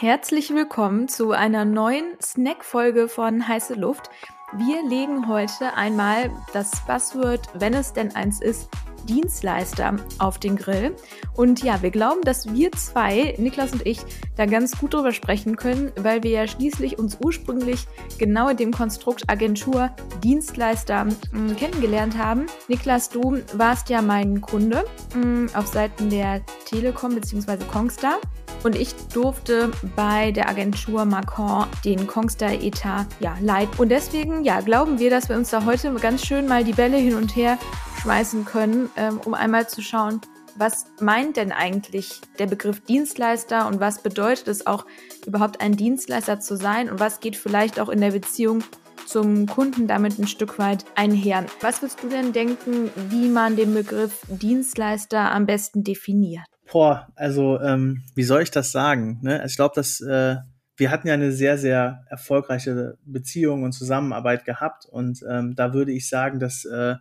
Herzlich willkommen zu einer neuen Snack-Folge von Heiße Luft. Wir legen heute einmal das Buzzword, wenn es denn eins ist, Dienstleister auf den Grill. Und ja, wir glauben, dass wir zwei, Niklas und ich, da ganz gut drüber sprechen können, weil wir ja schließlich uns ursprünglich genau in dem Konstrukt Agentur Dienstleister hm, kennengelernt haben. Niklas, du warst ja mein Kunde hm, auf Seiten der Telekom bzw. Kongstar. Und ich durfte bei der Agentur Macron den Kongstar-Etat ja, leiten. Und deswegen ja, glauben wir, dass wir uns da heute ganz schön mal die Bälle hin und her schmeißen können, ähm, um einmal zu schauen, was meint denn eigentlich der Begriff Dienstleister und was bedeutet es auch überhaupt ein Dienstleister zu sein und was geht vielleicht auch in der Beziehung zum Kunden damit ein Stück weit einher. Was würdest du denn denken, wie man den Begriff Dienstleister am besten definiert? Boah, also ähm, wie soll ich das sagen? Ne? Also ich glaube, dass äh, wir hatten ja eine sehr, sehr erfolgreiche Beziehung und Zusammenarbeit gehabt und ähm, da würde ich sagen, dass äh,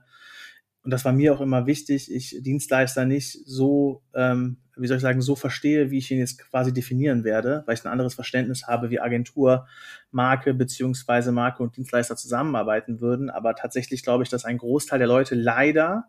und das war mir auch immer wichtig, ich Dienstleister nicht so, ähm, wie soll ich sagen, so verstehe, wie ich ihn jetzt quasi definieren werde, weil ich ein anderes Verständnis habe, wie Agentur, Marke beziehungsweise Marke und Dienstleister zusammenarbeiten würden. Aber tatsächlich glaube ich, dass ein Großteil der Leute leider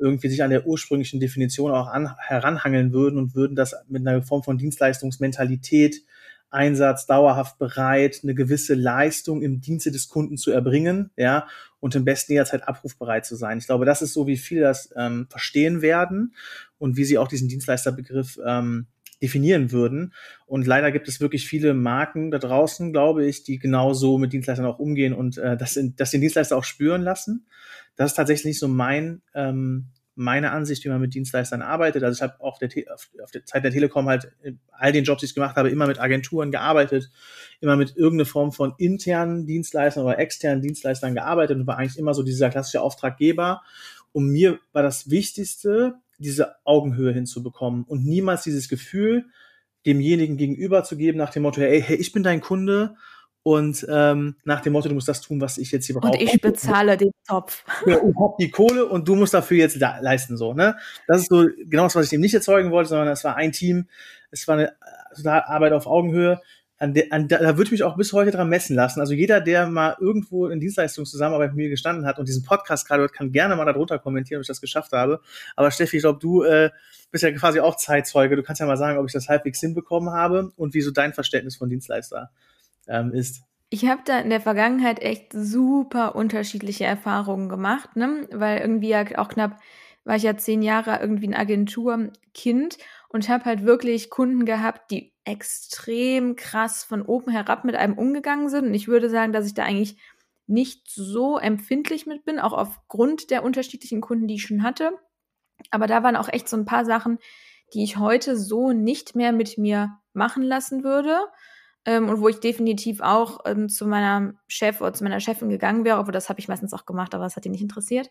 irgendwie sich an der ursprünglichen Definition auch an, heranhangeln würden und würden das mit einer Form von Dienstleistungsmentalität Einsatz, dauerhaft bereit, eine gewisse Leistung im Dienste des Kunden zu erbringen, ja, und im besten jederzeit abrufbereit zu sein. Ich glaube, das ist so, wie viele das ähm, verstehen werden und wie sie auch diesen Dienstleisterbegriff ähm, definieren würden. Und leider gibt es wirklich viele Marken da draußen, glaube ich, die genauso mit Dienstleistern auch umgehen und äh, das, in, das den Dienstleister auch spüren lassen. Das ist tatsächlich so mein ähm, meine Ansicht, wie man mit Dienstleistern arbeitet. Also ich habe auf der, auf der Zeit der Telekom halt all den Jobs, die ich gemacht habe, immer mit Agenturen gearbeitet, immer mit irgendeiner Form von internen Dienstleistern oder externen Dienstleistern gearbeitet und war eigentlich immer so dieser klassische Auftraggeber. Und mir war das Wichtigste, diese Augenhöhe hinzubekommen und niemals dieses Gefühl, demjenigen gegenüber zu geben nach dem Motto, hey, hey, ich bin dein Kunde und ähm, nach dem Motto, du musst das tun, was ich jetzt hier brauche. Und ich bezahle den Topf. Ja, ich hab die Kohle und du musst dafür jetzt leisten, so, ne? Das ist so genau das, was ich dem nicht erzeugen wollte, sondern es war ein Team, es war eine totale Arbeit auf Augenhöhe. An der, an, da würde ich mich auch bis heute dran messen lassen. Also jeder, der mal irgendwo in Dienstleistungszusammenarbeit mit mir gestanden hat und diesen Podcast gerade hört, kann gerne mal darunter kommentieren, ob ich das geschafft habe. Aber Steffi, ich glaube, du äh, bist ja quasi auch Zeitzeuge. Du kannst ja mal sagen, ob ich das halbwegs hinbekommen habe und wie so dein Verständnis von Dienstleister ähm, ist. Ich habe da in der Vergangenheit echt super unterschiedliche Erfahrungen gemacht, ne? weil irgendwie ja auch knapp war ich ja zehn Jahre irgendwie ein Agenturkind und habe halt wirklich Kunden gehabt, die extrem krass von oben herab mit einem umgegangen sind. Und ich würde sagen, dass ich da eigentlich nicht so empfindlich mit bin, auch aufgrund der unterschiedlichen Kunden, die ich schon hatte. Aber da waren auch echt so ein paar Sachen, die ich heute so nicht mehr mit mir machen lassen würde ähm, und wo ich definitiv auch ähm, zu meiner Chef oder zu meiner Chefin gegangen wäre, obwohl das habe ich meistens auch gemacht, aber das hat die nicht interessiert.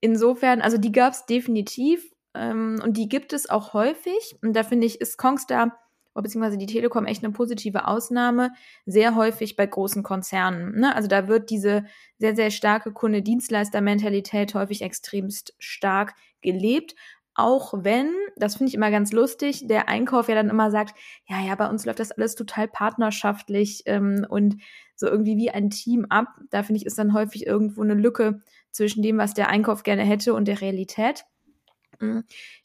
Insofern, also die gab es definitiv ähm, und die gibt es auch häufig. Und da finde ich, ist Kongstar beziehungsweise die Telekom echt eine positive Ausnahme, sehr häufig bei großen Konzernen. Ne? Also da wird diese sehr, sehr starke Kunde-Dienstleister-Mentalität häufig extremst stark gelebt. Auch wenn, das finde ich immer ganz lustig, der Einkauf ja dann immer sagt, ja, ja, bei uns läuft das alles total partnerschaftlich ähm, und so irgendwie wie ein Team ab. Da finde ich, ist dann häufig irgendwo eine Lücke zwischen dem, was der Einkauf gerne hätte und der Realität. Mm.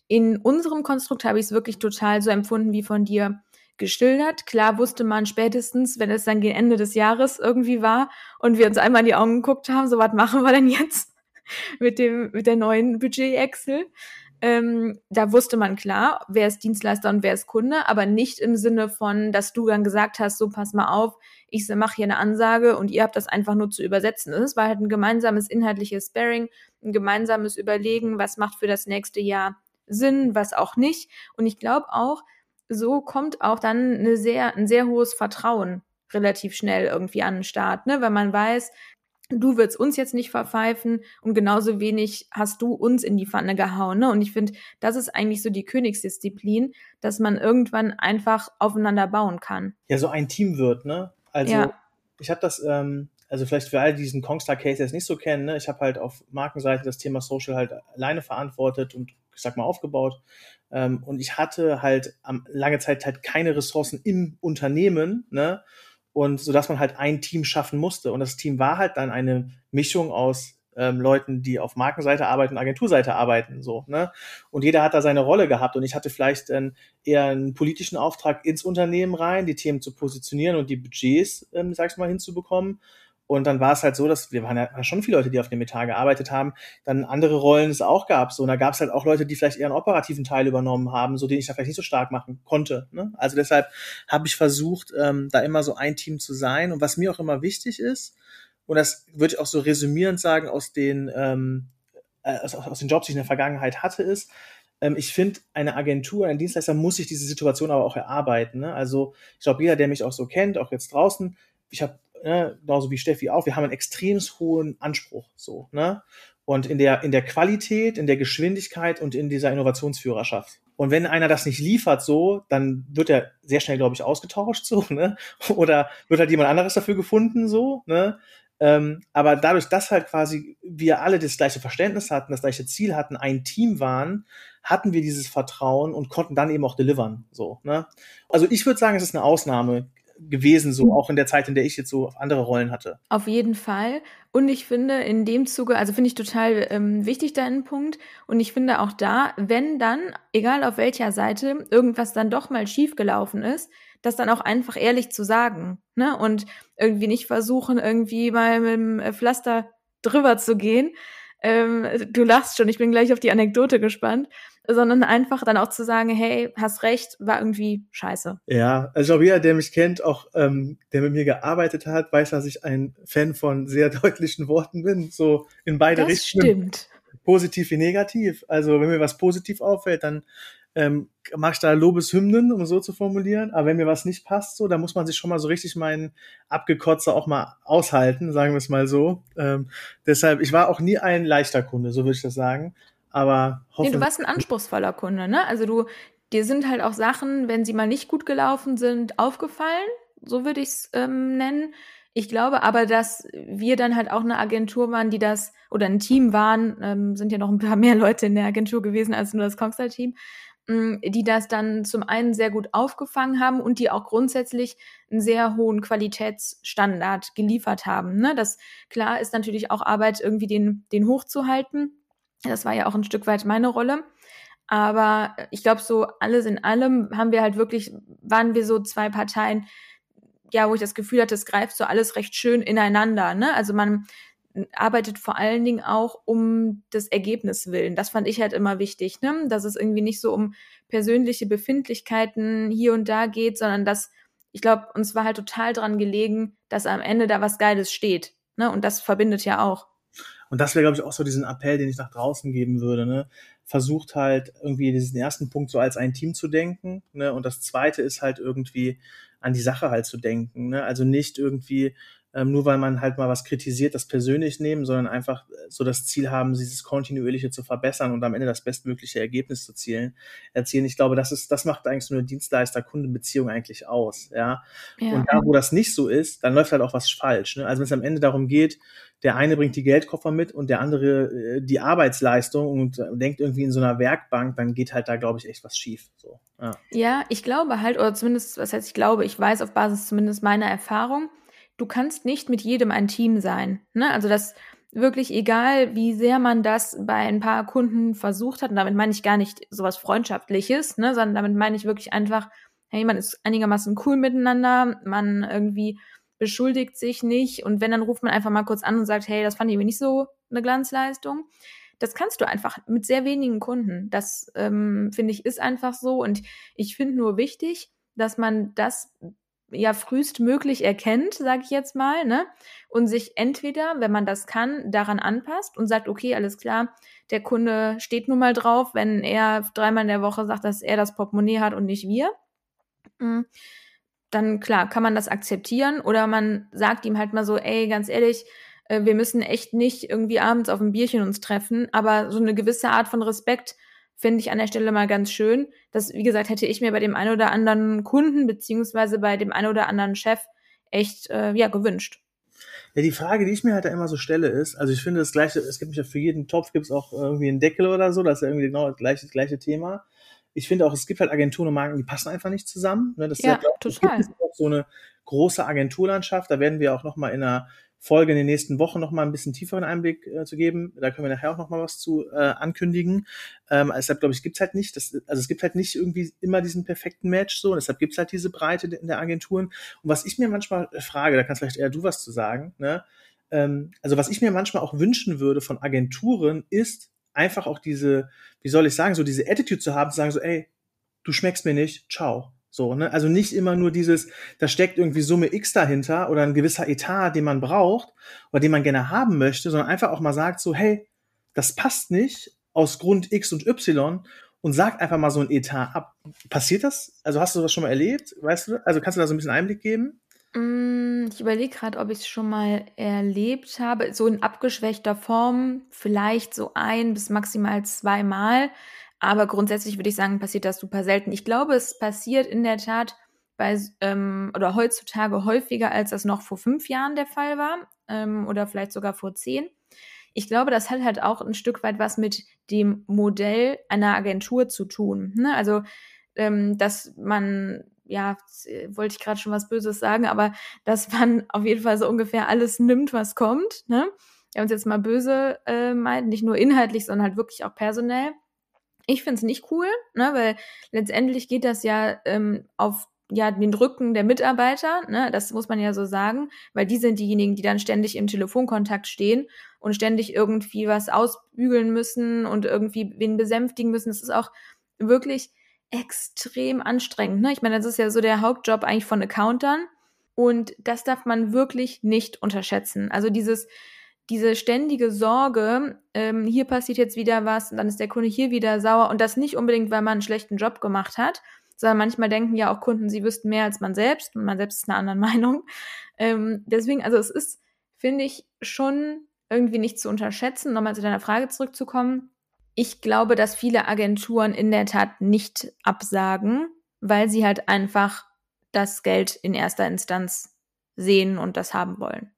In unserem Konstrukt habe ich es wirklich total so empfunden wie von dir geschildert. Klar wusste man spätestens, wenn es dann gegen Ende des Jahres irgendwie war und wir uns einmal in die Augen geguckt haben, so was machen wir denn jetzt mit dem mit der neuen Budget Excel? Ähm, da wusste man klar, wer ist Dienstleister und wer ist Kunde, aber nicht im Sinne von, dass du dann gesagt hast, so pass mal auf, ich mache hier eine Ansage und ihr habt das einfach nur zu übersetzen. Es war halt ein gemeinsames inhaltliches Sparing, ein gemeinsames Überlegen, was macht für das nächste Jahr Sinn, was auch nicht. Und ich glaube auch, so kommt auch dann eine sehr, ein sehr hohes Vertrauen relativ schnell irgendwie an den Start, ne? Weil man weiß, du willst uns jetzt nicht verpfeifen und genauso wenig hast du uns in die Pfanne gehauen. Ne? Und ich finde, das ist eigentlich so die Königsdisziplin, dass man irgendwann einfach aufeinander bauen kann. Ja, so ein Team wird, ne? Also ja. ich habe das, ähm, also vielleicht für all diesen Kongstar-Case jetzt nicht so kennen, ne? ich habe halt auf Markenseite das Thema Social halt alleine verantwortet und ich sag mal aufgebaut. Ähm, und ich hatte halt am, lange Zeit halt keine Ressourcen im Unternehmen, ne? Und so dass man halt ein Team schaffen musste. Und das Team war halt dann eine Mischung aus ähm, Leuten, die auf Markenseite arbeiten, Agenturseite arbeiten, so, ne? Und jeder hat da seine Rolle gehabt und ich hatte vielleicht ähm, eher einen politischen Auftrag ins Unternehmen rein, die Themen zu positionieren und die Budgets, ähm, sag ich mal, hinzubekommen. Und dann war es halt so, dass wir waren ja schon viele Leute, die auf dem Etat gearbeitet haben, dann andere Rollen es auch gab. So, und da gab es halt auch Leute, die vielleicht eher einen operativen Teil übernommen haben, so den ich da vielleicht nicht so stark machen konnte. Ne? Also deshalb habe ich versucht, ähm, da immer so ein Team zu sein. Und was mir auch immer wichtig ist, und das würde ich auch so resümierend sagen aus den, ähm, äh, aus, aus den Jobs, die ich in der Vergangenheit hatte, ist, ähm, ich finde, eine Agentur, ein Dienstleister muss sich diese Situation aber auch erarbeiten. Ne? Also ich glaube, jeder, der mich auch so kennt, auch jetzt draußen, ich habe ne, genauso wie Steffi auch, wir haben einen extrem hohen Anspruch so, ne? Und in der in der Qualität, in der Geschwindigkeit und in dieser Innovationsführerschaft. Und wenn einer das nicht liefert so, dann wird er sehr schnell, glaube ich, ausgetauscht so, ne? Oder wird halt jemand anderes dafür gefunden so, ne? Ähm, aber dadurch, dass halt quasi wir alle das gleiche Verständnis hatten, das gleiche Ziel hatten, ein Team waren, hatten wir dieses Vertrauen und konnten dann eben auch delivern. So, ne? Also ich würde sagen, es ist eine Ausnahme gewesen, so auch in der Zeit, in der ich jetzt so andere Rollen hatte. Auf jeden Fall. Und ich finde in dem Zuge, also finde ich total ähm, wichtig deinen Punkt. Und ich finde auch da, wenn dann, egal auf welcher Seite, irgendwas dann doch mal schiefgelaufen ist, das dann auch einfach ehrlich zu sagen, ne? Und irgendwie nicht versuchen, irgendwie mal mit dem äh, Pflaster drüber zu gehen. Ähm, du lachst schon, ich bin gleich auf die Anekdote gespannt, sondern einfach dann auch zu sagen, hey, hast recht, war irgendwie scheiße. Ja, also ich glaube, jeder, der mich kennt, auch ähm, der mit mir gearbeitet hat, weiß, dass ich ein Fan von sehr deutlichen Worten bin, so in beide das Richtungen. Stimmt. Positiv wie negativ. Also wenn mir was positiv auffällt, dann ähm, mache ich da Lobeshymnen, um so zu formulieren. Aber wenn mir was nicht passt, so, dann muss man sich schon mal so richtig meinen Abgekotzer auch mal aushalten, sagen wir es mal so. Ähm, deshalb, ich war auch nie ein leichter Kunde, so würde ich das sagen. Aber nee, du warst ein anspruchsvoller Kunde, ne? Also du, dir sind halt auch Sachen, wenn sie mal nicht gut gelaufen sind, aufgefallen, so würde ich es ähm, nennen. Ich glaube aber, dass wir dann halt auch eine Agentur waren, die das, oder ein Team waren, ähm, sind ja noch ein paar mehr Leute in der Agentur gewesen als nur das Kongstar-Team, die das dann zum einen sehr gut aufgefangen haben und die auch grundsätzlich einen sehr hohen Qualitätsstandard geliefert haben. Ne? Das klar ist natürlich auch Arbeit, irgendwie den, den hochzuhalten. Das war ja auch ein Stück weit meine Rolle. Aber ich glaube, so alles in allem haben wir halt wirklich, waren wir so zwei Parteien, ja, wo ich das Gefühl hatte, es greift so alles recht schön ineinander. Ne? Also man arbeitet vor allen Dingen auch um das Ergebnis willen. Das fand ich halt immer wichtig, ne? dass es irgendwie nicht so um persönliche Befindlichkeiten hier und da geht, sondern dass ich glaube, uns war halt total dran gelegen, dass am Ende da was Geiles steht. Ne? Und das verbindet ja auch. Und das wäre, glaube ich, auch so diesen Appell, den ich nach draußen geben würde. Ne? Versucht halt irgendwie diesen ersten Punkt so als ein Team zu denken. Ne? Und das zweite ist halt irgendwie an die Sache halt zu denken. Ne? Also nicht irgendwie ähm, nur weil man halt mal was kritisiert, das persönlich nehmen, sondern einfach äh, so das Ziel haben, dieses kontinuierliche zu verbessern und am Ende das bestmögliche Ergebnis zu zielen, erzielen. Ich glaube, das ist, das macht eigentlich so eine Dienstleister-Kundenbeziehung eigentlich aus, ja? ja. Und da, wo das nicht so ist, dann läuft halt auch was falsch. Ne? Also wenn es am Ende darum geht, der eine bringt die Geldkoffer mit und der andere äh, die Arbeitsleistung und äh, denkt irgendwie in so einer Werkbank, dann geht halt da, glaube ich, echt was schief. So, ja. ja, ich glaube halt, oder zumindest, was heißt ich glaube, ich weiß auf Basis zumindest meiner Erfahrung, du kannst nicht mit jedem ein Team sein. Ne? Also das wirklich egal, wie sehr man das bei ein paar Kunden versucht hat, und damit meine ich gar nicht sowas Freundschaftliches, ne, sondern damit meine ich wirklich einfach, hey, man ist einigermaßen cool miteinander, man irgendwie beschuldigt sich nicht und wenn, dann ruft man einfach mal kurz an und sagt, hey, das fand ich mir nicht so eine Glanzleistung. Das kannst du einfach mit sehr wenigen Kunden. Das ähm, finde ich ist einfach so und ich finde nur wichtig, dass man das ja frühestmöglich erkennt, sage ich jetzt mal, ne? Und sich entweder, wenn man das kann, daran anpasst und sagt, okay, alles klar, der Kunde steht nun mal drauf, wenn er dreimal in der Woche sagt, dass er das Portemonnaie hat und nicht wir. Hm, dann klar, kann man das akzeptieren oder man sagt ihm halt mal so, ey, ganz ehrlich, äh, wir müssen echt nicht irgendwie abends auf ein Bierchen uns treffen, aber so eine gewisse Art von Respekt finde ich an der Stelle mal ganz schön. Das, wie gesagt, hätte ich mir bei dem einen oder anderen Kunden beziehungsweise bei dem einen oder anderen Chef echt äh, ja gewünscht. Ja, die Frage, die ich mir halt da immer so stelle, ist, also ich finde das gleiche, es gibt ja für jeden Topf gibt es auch irgendwie einen Deckel oder so, das ist ja irgendwie genau das gleiche, das gleiche Thema. ich finde auch, es gibt halt Agenturen und Marken, die passen einfach nicht zusammen. Ne? Das Ja, ist ja, total. Es gibt auch so eine große Agenturlandschaft. Da werden wir auch nochmal in einer Folge in den nächsten Wochen nochmal ein bisschen tieferen Einblick äh, zu geben. Da können wir nachher auch nochmal was zu äh, ankündigen. Ähm, deshalb glaube ich, gibt's halt nicht, das, also es gibt halt nicht irgendwie immer diesen perfekten Match so. Und deshalb gibt's halt diese Breite in der Agenturen. Und was ich mir manchmal frage, da kannst vielleicht eher du was zu sagen, ne? ähm, also was ich mir manchmal auch wünschen würde von Agenturen, ist einfach auch diese, wie soll ich sagen, so diese Attitude zu haben, zu sagen so, ey, du schmeckst mir nicht, ciao. So, ne? Also nicht immer nur dieses, da steckt irgendwie Summe X dahinter oder ein gewisser Etat, den man braucht oder den man gerne haben möchte, sondern einfach auch mal sagt so, hey, das passt nicht aus Grund X und Y und sagt einfach mal so ein Etat ab. Passiert das? Also hast du das schon mal erlebt? Weißt du? Also kannst du da so ein bisschen Einblick geben? Mm, Ich überlege gerade, ob ich es schon mal erlebt habe. So in abgeschwächter Form, vielleicht so ein bis maximal zweimal. Aber grundsätzlich würde ich sagen, passiert das super selten. Ich glaube, es passiert in der Tat bei ähm, oder heutzutage häufiger, als das noch vor fünf Jahren der Fall war ähm, oder vielleicht sogar vor zehn. Ich glaube, das hat halt auch ein Stück weit was mit dem Modell einer Agentur zu tun. Ne? Also, ähm, dass man, ja, wollte ich gerade schon was Böses sagen, aber dass man auf jeden Fall so ungefähr alles nimmt, was kommt. Ne? Wir haben uns jetzt mal böse äh, meint, nicht nur inhaltlich, sondern halt wirklich auch personell. Ich finde es nicht cool, ne, weil letztendlich geht das ja ähm, auf ja, den Rücken der Mitarbeiter, ne, das muss man ja so sagen, weil die sind diejenigen, die dann ständig im Telefonkontakt stehen und ständig irgendwie was ausbügeln müssen und irgendwie wen besänftigen müssen. Das ist auch wirklich extrem anstrengend. Ne? Ich meine, das ist ja so der Hauptjob eigentlich von Accountern und das darf man wirklich nicht unterschätzen. Also dieses diese ständige Sorge, ähm, hier passiert jetzt wieder was, und dann ist der Kunde hier wieder sauer und das nicht unbedingt, weil man einen schlechten Job gemacht hat, sondern manchmal denken ja auch Kunden, sie wüssten mehr als man selbst und man selbst ist einer anderen Meinung. Ähm, deswegen, also es ist, finde ich, schon irgendwie nicht zu unterschätzen, nochmal zu deiner Frage zurückzukommen. Ich glaube, dass viele Agenturen in der Tat nicht absagen, weil sie halt einfach das Geld in erster Instanz sehen und das haben wollen.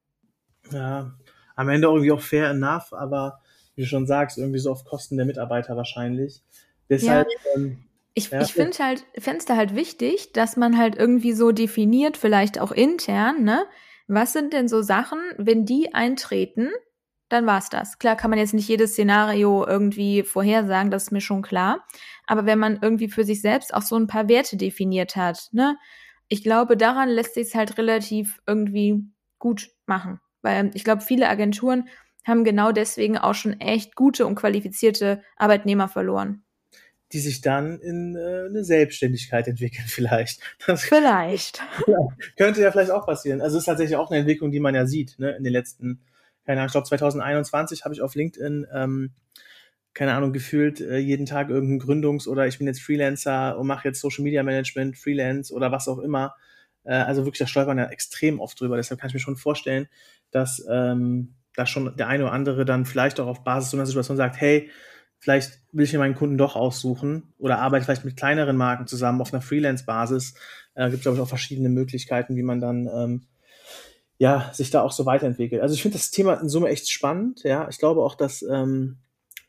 Ja, am Ende irgendwie auch fair enough, aber wie du schon sagst, irgendwie so auf Kosten der Mitarbeiter wahrscheinlich. Deshalb, ähm, Ich, Ja, ich finde halt, da halt wichtig, dass man halt irgendwie so definiert, vielleicht auch intern, ne? Was sind denn so Sachen, wenn die eintreten, dann war's das. Klar kann man jetzt nicht jedes Szenario irgendwie vorhersagen, das ist mir schon klar. Aber wenn man irgendwie für sich selbst auch so ein paar Werte definiert hat, ne? Ich glaube, daran lässt sich halt relativ irgendwie gut machen. Weil ich glaube, viele Agenturen haben genau deswegen auch schon echt gute und qualifizierte Arbeitnehmer verloren. die sich dann in äh, eine Selbstständigkeit entwickeln vielleicht. Das Vielleicht. könnte ja vielleicht auch passieren. Also es ist tatsächlich auch eine Entwicklung, die man ja sieht, ne, in den letzten, keine Ahnung, ich glaube 2021 habe ich auf LinkedIn, ähm, keine Ahnung, gefühlt äh, jeden Tag irgendein Gründungs- oder ich bin jetzt Freelancer und mache jetzt Social Media Management, Freelance oder was auch immer. Äh, also wirklich, da stolpern ja extrem oft drüber. Deshalb kann ich mir schon vorstellen, dass ähm, da schon der eine oder andere dann vielleicht auch auf Basis so einer Situation sagt, hey, vielleicht will ich mir meinen Kunden doch aussuchen oder arbeite vielleicht mit kleineren Marken zusammen auf einer Freelance-Basis. Äh, gibt, glaube ich, auch verschiedene Möglichkeiten, wie man dann ähm, ja, sich da auch so weiterentwickelt. Also ich finde das Thema in Summe echt spannend. Ja, ich glaube auch, dass ähm,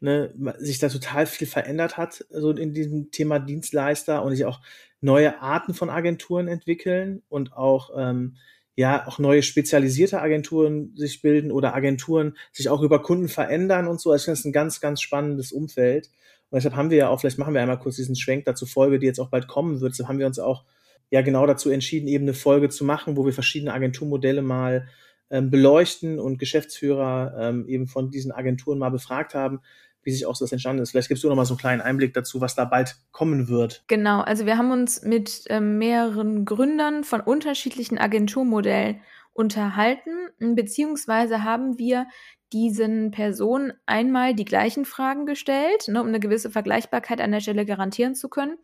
ne, sich da total viel verändert hat, so in diesem Thema Dienstleister und sich auch neue Arten von Agenturen entwickeln und auch ähm, ja auch neue spezialisierte Agenturen sich bilden oder Agenturen sich auch über Kunden verändern und so. Also ich finde das ein ganz, ganz spannendes Umfeld. Und deshalb haben wir ja auch, vielleicht machen wir einmal kurz diesen Schwenk dazu Folge, die jetzt auch bald kommen wird. Deshalb haben wir uns auch ja genau dazu entschieden, eben eine Folge zu machen, wo wir verschiedene Agenturmodelle mal ähm, beleuchten und Geschäftsführer ähm, eben von diesen Agenturen mal befragt haben, wie sich auch das entstanden ist. Vielleicht gibst du noch mal so einen kleinen Einblick dazu, was da bald kommen wird. Genau, also wir haben uns mit ähm, mehreren Gründern von unterschiedlichen Agenturmodellen unterhalten, beziehungsweise haben wir diesen Personen einmal die gleichen Fragen gestellt, ne, um eine gewisse Vergleichbarkeit an der Stelle garantieren zu können,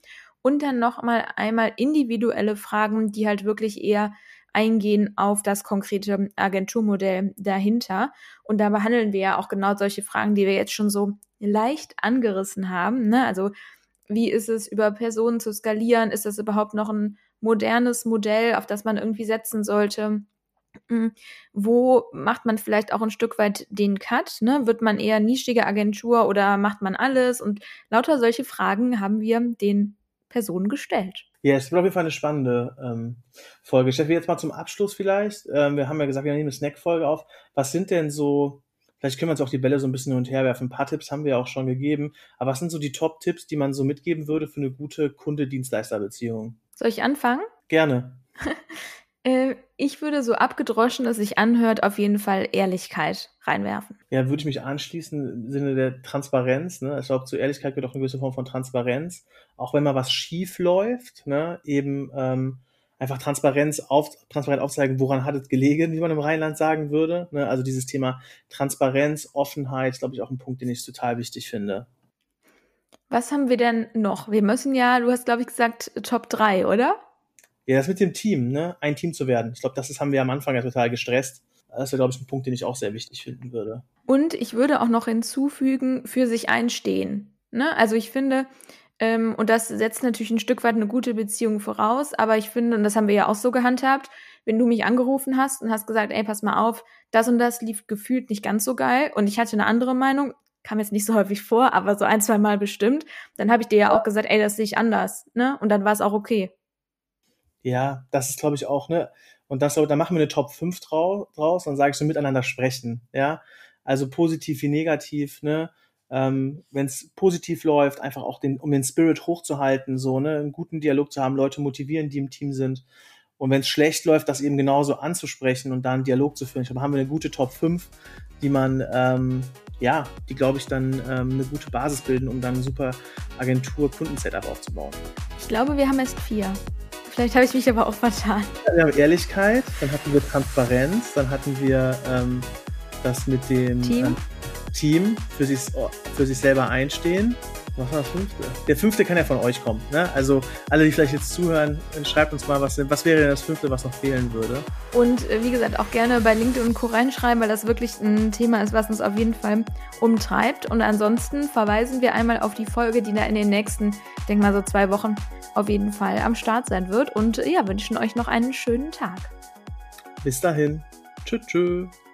und dann noch mal einmal individuelle Fragen, die halt wirklich eher eingehen auf das konkrete Agenturmodell dahinter. Und da behandeln wir ja auch genau solche Fragen, die wir jetzt schon so leicht angerissen haben. Ne? Also wie ist es, über Personen zu skalieren? Ist das überhaupt noch ein modernes Modell, auf das man irgendwie setzen sollte? Hm, wo macht man vielleicht auch ein Stück weit den Cut? Ne? Wird man eher nischige Agentur oder macht man alles? Und lauter solche Fragen haben wir den Personen gestellt. Ja, es wird auf jeden Fall eine spannende ähm, Folge. Steffi, jetzt mal zum Abschluss vielleicht. Ähm, wir haben ja gesagt, wir nehmen eine Snack-Folge auf. Was sind denn so, vielleicht können wir uns auch die Bälle so ein bisschen hin und her werfen. Ein paar Tipps haben wir ja auch schon gegeben. Aber was sind so die Top-Tipps, die man so mitgeben würde für eine gute Kunde-Dienstleister-Beziehung? Soll ich anfangen? Gerne. Äh, ich würde so abgedroschen, dass sich anhört, auf jeden Fall Ehrlichkeit reinwerfen. Ja, würde ich mich anschließen im Sinne der Transparenz. Ne? Ich glaube, zu Ehrlichkeit gehört auch eine gewisse Form von Transparenz. Auch wenn mal was schief läuft, ne? eben ähm, einfach Transparenz auf, transparent aufzeigen, woran hat es gelegen, wie man im Rheinland sagen würde. Ne? Also dieses Thema Transparenz, Offenheit, glaube ich, auch ein Punkt, den ich total wichtig finde. Was haben wir denn noch? Wir müssen ja, du hast, glaube ich, gesagt, Top 3, oder? Ja, das mit dem Team, ne? ein Team zu werden. Ich glaube, das ist, haben wir am Anfang ja total gestresst. Das wäre, glaube ich, ein Punkt, den ich auch sehr wichtig finden würde. Und ich würde auch noch hinzufügen, für sich einstehen. Ne? Also ich finde, ähm, und das setzt natürlich ein Stück weit eine gute Beziehung voraus, aber ich finde, und das haben wir ja auch so gehandhabt, wenn du mich angerufen hast und hast gesagt, ey, pass mal auf, das und das lief gefühlt nicht ganz so geil und ich hatte eine andere Meinung, kam jetzt nicht so häufig vor, aber so ein, zwei Mal bestimmt, dann habe ich dir ja auch gesagt, ey, das sehe ich anders, ne? Und dann war es auch okay. Ja, das ist, glaube ich, auch, ne? Und das, da machen wir eine Top 5 drau draus, dann sage ich so miteinander sprechen, ja. Also positiv wie negativ, ne? Ähm, Wenn es positiv läuft, einfach auch den, um den Spirit hochzuhalten, so, ne, einen guten Dialog zu haben, Leute motivieren, die im Team sind. Und wenn es schlecht läuft, das eben genauso anzusprechen und da einen Dialog zu führen. Ich glaube, haben wir eine gute Top 5, die man, ähm, ja, die, glaube ich, dann ähm, eine gute Basis bilden, um dann ein super Agentur-Kundensetup aufzubauen. Ich glaube, wir haben erst vier. Vielleicht habe ich mich aber auch vertan. Wir haben Ehrlichkeit, dann hatten wir Transparenz, dann hatten wir ähm, das mit dem Team, ähm, Team für, sich, für sich selber einstehen. Was war das fünfte? Der fünfte kann ja von euch kommen. Ne? Also alle, die vielleicht jetzt zuhören, schreibt uns mal, was, was wäre denn das fünfte, was noch fehlen würde. Und äh, wie gesagt, auch gerne bei LinkedIn und Co. reinschreiben, weil das wirklich ein Thema ist, was uns auf jeden Fall umtreibt. Und ansonsten verweisen wir einmal auf die Folge, die da in den nächsten, denk mal so zwei Wochen auf jeden Fall am Start sein wird. Und äh, ja, wünschen euch noch einen schönen Tag. Bis dahin. Tschüss. tschüss.